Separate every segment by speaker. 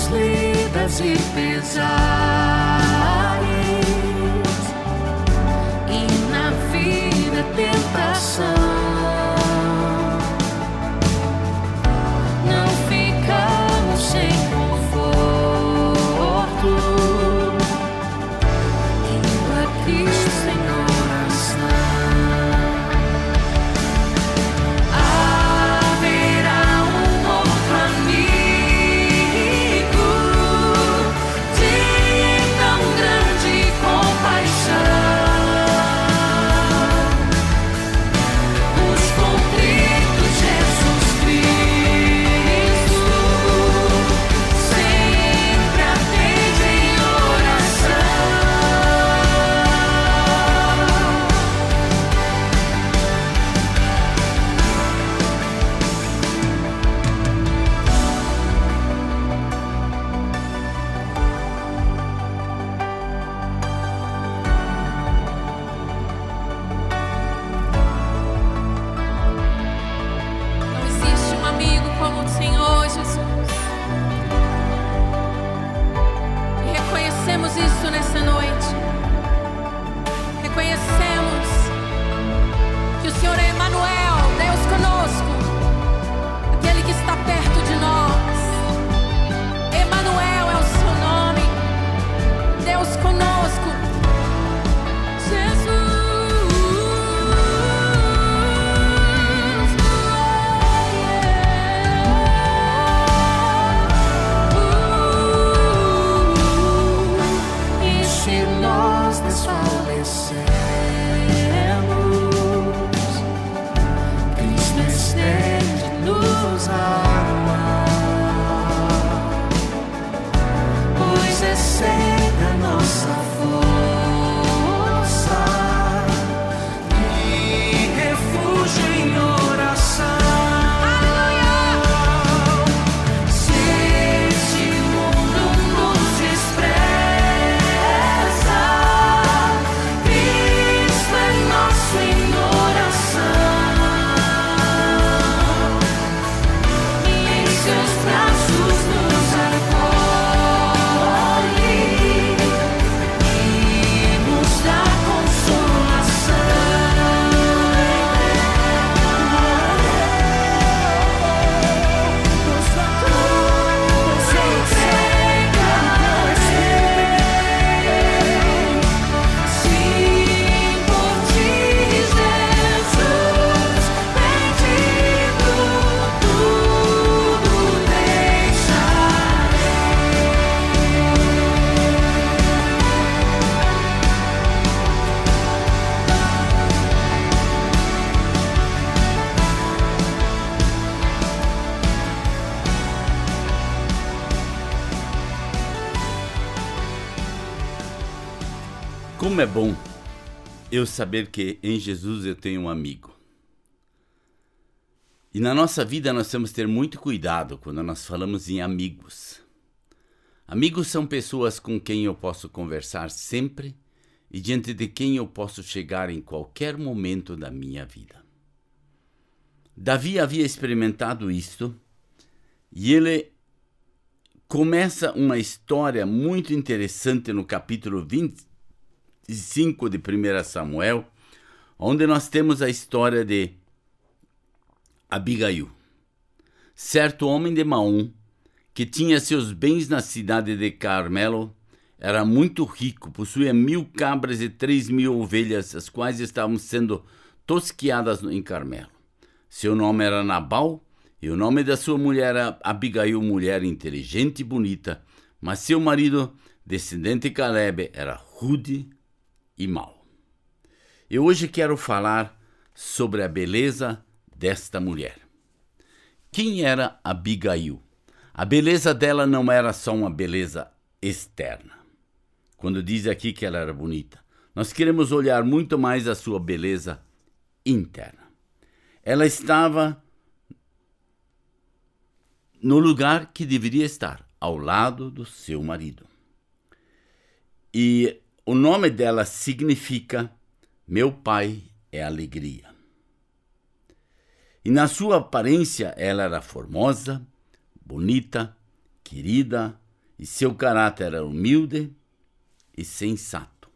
Speaker 1: mãos lidas e pesares, e na vida tentação. this will be.
Speaker 2: Como é bom eu saber que em Jesus eu tenho um amigo. E na nossa vida nós temos que ter muito cuidado quando nós falamos em amigos. Amigos são pessoas com quem eu posso conversar sempre e diante de quem eu posso chegar em qualquer momento da minha vida. Davi havia experimentado isto e ele começa uma história muito interessante no capítulo 20, 5 de 1 Samuel, onde nós temos a história de Abigail, certo homem de Maom, que tinha seus bens na cidade de Carmelo, era muito rico, possuía mil cabras e três mil ovelhas, as quais estavam sendo tosquiadas em Carmelo. Seu nome era Nabal, e o nome da sua mulher era Abigail, mulher inteligente e bonita, mas seu marido, descendente de Caleb, era rude e mal. E hoje quero falar sobre a beleza desta mulher. Quem era Abigail? A beleza dela não era só uma beleza externa. Quando diz aqui que ela era bonita, nós queremos olhar muito mais a sua beleza interna. Ela estava no lugar que deveria estar, ao lado do seu marido. E o nome dela significa Meu Pai é Alegria. E na sua aparência ela era formosa, bonita, querida, e seu caráter era humilde e sensato.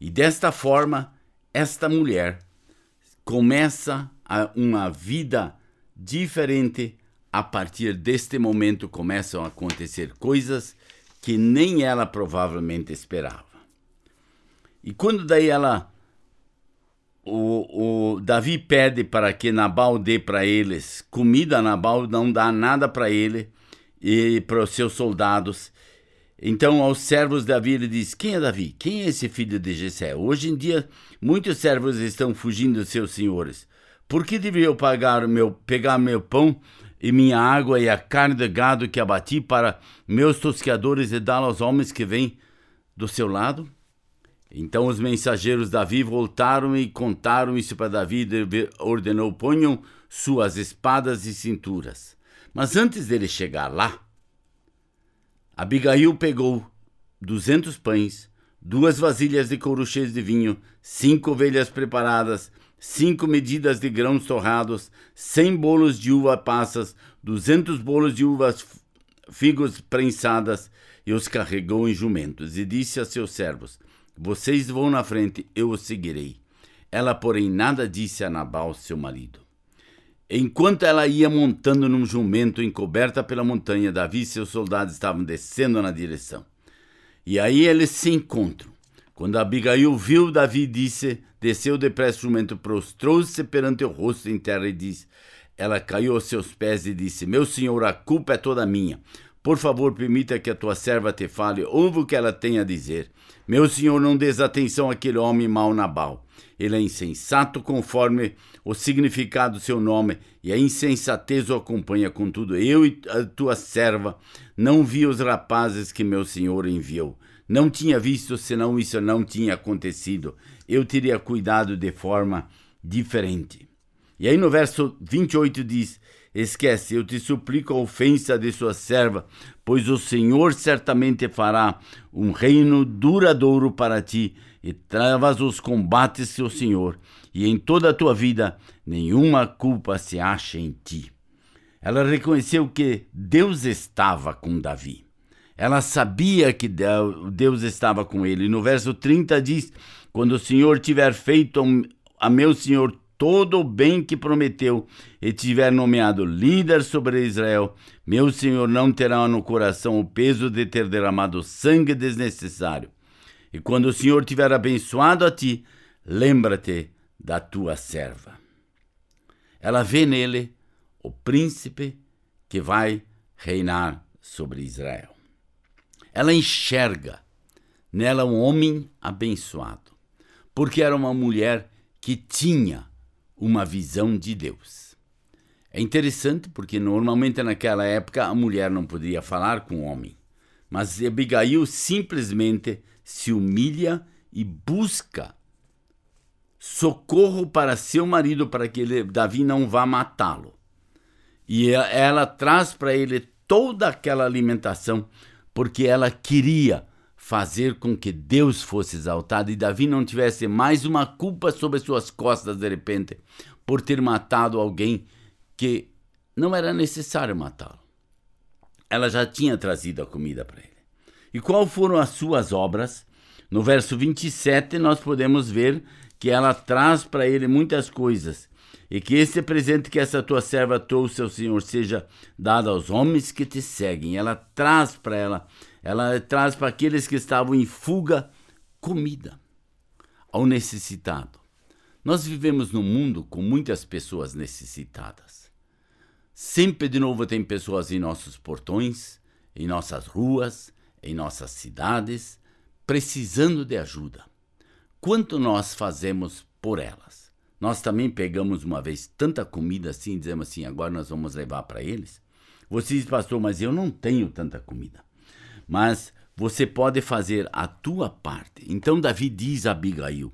Speaker 2: E desta forma, esta mulher começa uma vida diferente. A partir deste momento começam a acontecer coisas que nem ela provavelmente esperava. E quando daí ela o, o Davi pede para que Nabal dê para eles comida, Nabal não dá nada para ele e para os seus soldados. Então, aos servos de Davi, ele diz: Quem é Davi? Quem é esse filho de Jessé? Hoje em dia, muitos servos estão fugindo de seus senhores. Por que deveria eu pagar meu, pegar meu pão e minha água e a carne de gado que abati para meus tosqueadores e dá aos homens que vêm do seu lado? Então os mensageiros Davi voltaram e contaram isso para Davi e ordenou: ponham suas espadas e cinturas. Mas antes dele chegar lá, Abigail pegou duzentos pães, duas vasilhas de couro cheias de vinho, cinco ovelhas preparadas, cinco medidas de grãos torrados, cem bolos de uva passas, duzentos bolos de uvas figos prensadas, e os carregou em jumentos, e disse a seus servos: vocês vão na frente, eu os seguirei. Ela, porém, nada disse a Nabal, seu marido. Enquanto ela ia montando num jumento encoberta pela montanha, Davi e seus soldados estavam descendo na direção. E aí eles se encontram. Quando Abigail viu Davi, disse, desceu depressa o jumento, prostrou-se perante o rosto em terra e disse, ela caiu aos seus pés e disse, meu senhor, a culpa é toda minha. Por favor, permita que a tua serva te fale, ouve o que ela tem a dizer. Meu senhor, não des atenção àquele homem mau Nabal. Ele é insensato conforme o significado do seu nome, e a insensatez o acompanha. Contudo, eu e a tua serva não vi os rapazes que meu senhor enviou. Não tinha visto, senão isso não tinha acontecido. Eu teria cuidado de forma diferente. E aí no verso 28 diz: Esquece, eu te suplico a ofensa de sua serva, pois o Senhor certamente fará um reino duradouro para ti, e travas os combates seu Senhor, e em toda a tua vida nenhuma culpa se acha em ti. Ela reconheceu que Deus estava com Davi. Ela sabia que Deus estava com ele. No verso 30 diz: Quando o Senhor tiver feito a meu Senhor todo o bem que prometeu e tiver nomeado líder sobre Israel, meu Senhor não terá no coração o peso de ter derramado sangue desnecessário. E quando o Senhor tiver abençoado a ti, lembra-te da tua serva. Ela vê nele o príncipe que vai reinar sobre Israel. Ela enxerga nela um homem abençoado, porque era uma mulher que tinha uma visão de Deus. É interessante porque normalmente naquela época a mulher não podia falar com o homem, mas Abigail simplesmente se humilha e busca socorro para seu marido para que ele, Davi não vá matá-lo. E ela traz para ele toda aquela alimentação porque ela queria fazer com que Deus fosse exaltado e Davi não tivesse mais uma culpa sobre suas costas de repente por ter matado alguém que não era necessário matá-lo. Ela já tinha trazido a comida para ele. E quais foram as suas obras? No verso 27 nós podemos ver que ela traz para ele muitas coisas e que esse presente que essa tua serva trouxe ao Senhor seja dado aos homens que te seguem. Ela traz para ela ela traz para aqueles que estavam em fuga comida ao necessitado. Nós vivemos num mundo com muitas pessoas necessitadas. Sempre de novo tem pessoas em nossos portões, em nossas ruas, em nossas cidades, precisando de ajuda. Quanto nós fazemos por elas? Nós também pegamos uma vez tanta comida assim dizemos assim: agora nós vamos levar para eles? Você diz, pastor, mas eu não tenho tanta comida mas você pode fazer a tua parte. Então Davi diz a Abigail: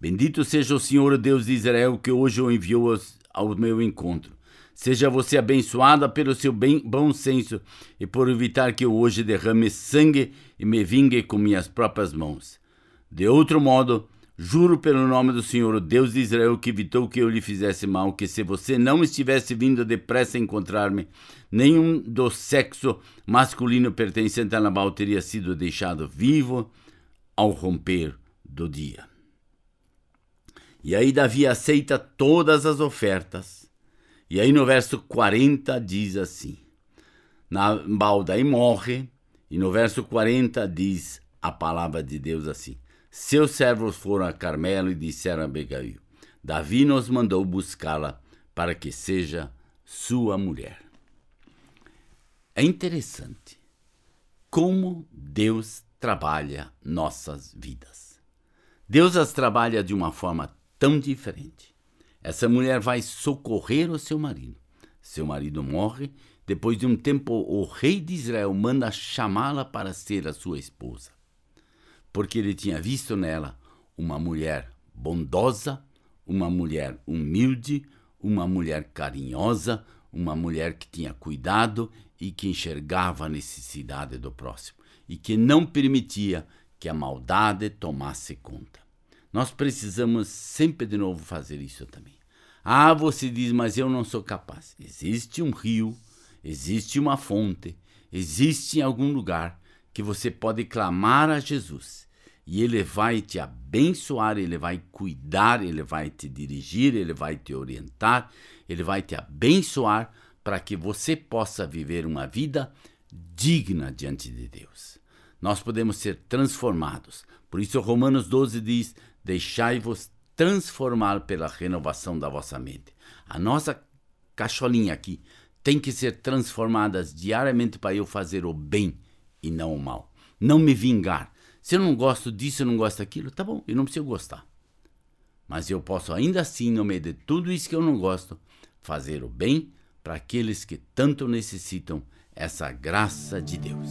Speaker 2: Bendito seja o Senhor Deus de Israel que hoje o enviou ao meu encontro. Seja você abençoada pelo seu bem, bom senso e por evitar que eu hoje derrame sangue e me vingue com minhas próprias mãos. De outro modo, Juro pelo nome do Senhor, o Deus de Israel, que evitou que eu lhe fizesse mal, que se você não estivesse vindo depressa encontrar-me, nenhum do sexo masculino pertencente a Nabal teria sido deixado vivo ao romper do dia. E aí Davi aceita todas as ofertas. E aí no verso 40 diz assim: Nabal daí morre, e no verso 40 diz a palavra de Deus assim: seus servos foram a Carmelo e disseram a Abigail: Davi nos mandou buscá-la para que seja sua mulher. É interessante como Deus trabalha nossas vidas. Deus as trabalha de uma forma tão diferente. Essa mulher vai socorrer o seu marido. Seu marido morre. Depois de um tempo, o rei de Israel manda chamá-la para ser a sua esposa porque ele tinha visto nela uma mulher bondosa, uma mulher humilde, uma mulher carinhosa, uma mulher que tinha cuidado e que enxergava a necessidade do próximo e que não permitia que a maldade tomasse conta. Nós precisamos sempre de novo fazer isso também. Ah, você diz, mas eu não sou capaz. Existe um rio, existe uma fonte, existe em algum lugar que você pode clamar a Jesus e ele vai te abençoar, ele vai cuidar, ele vai te dirigir, ele vai te orientar, ele vai te abençoar para que você possa viver uma vida digna diante de Deus. Nós podemos ser transformados. Por isso, Romanos 12 diz: Deixai-vos transformar pela renovação da vossa mente. A nossa cacholinha aqui tem que ser transformada diariamente para eu fazer o bem e não o mal. Não me vingar. Se eu não gosto disso, eu não gosto daquilo, tá bom, eu não preciso gostar. Mas eu posso ainda assim, no meio de tudo isso que eu não gosto, fazer o bem para aqueles que tanto necessitam essa graça de Deus.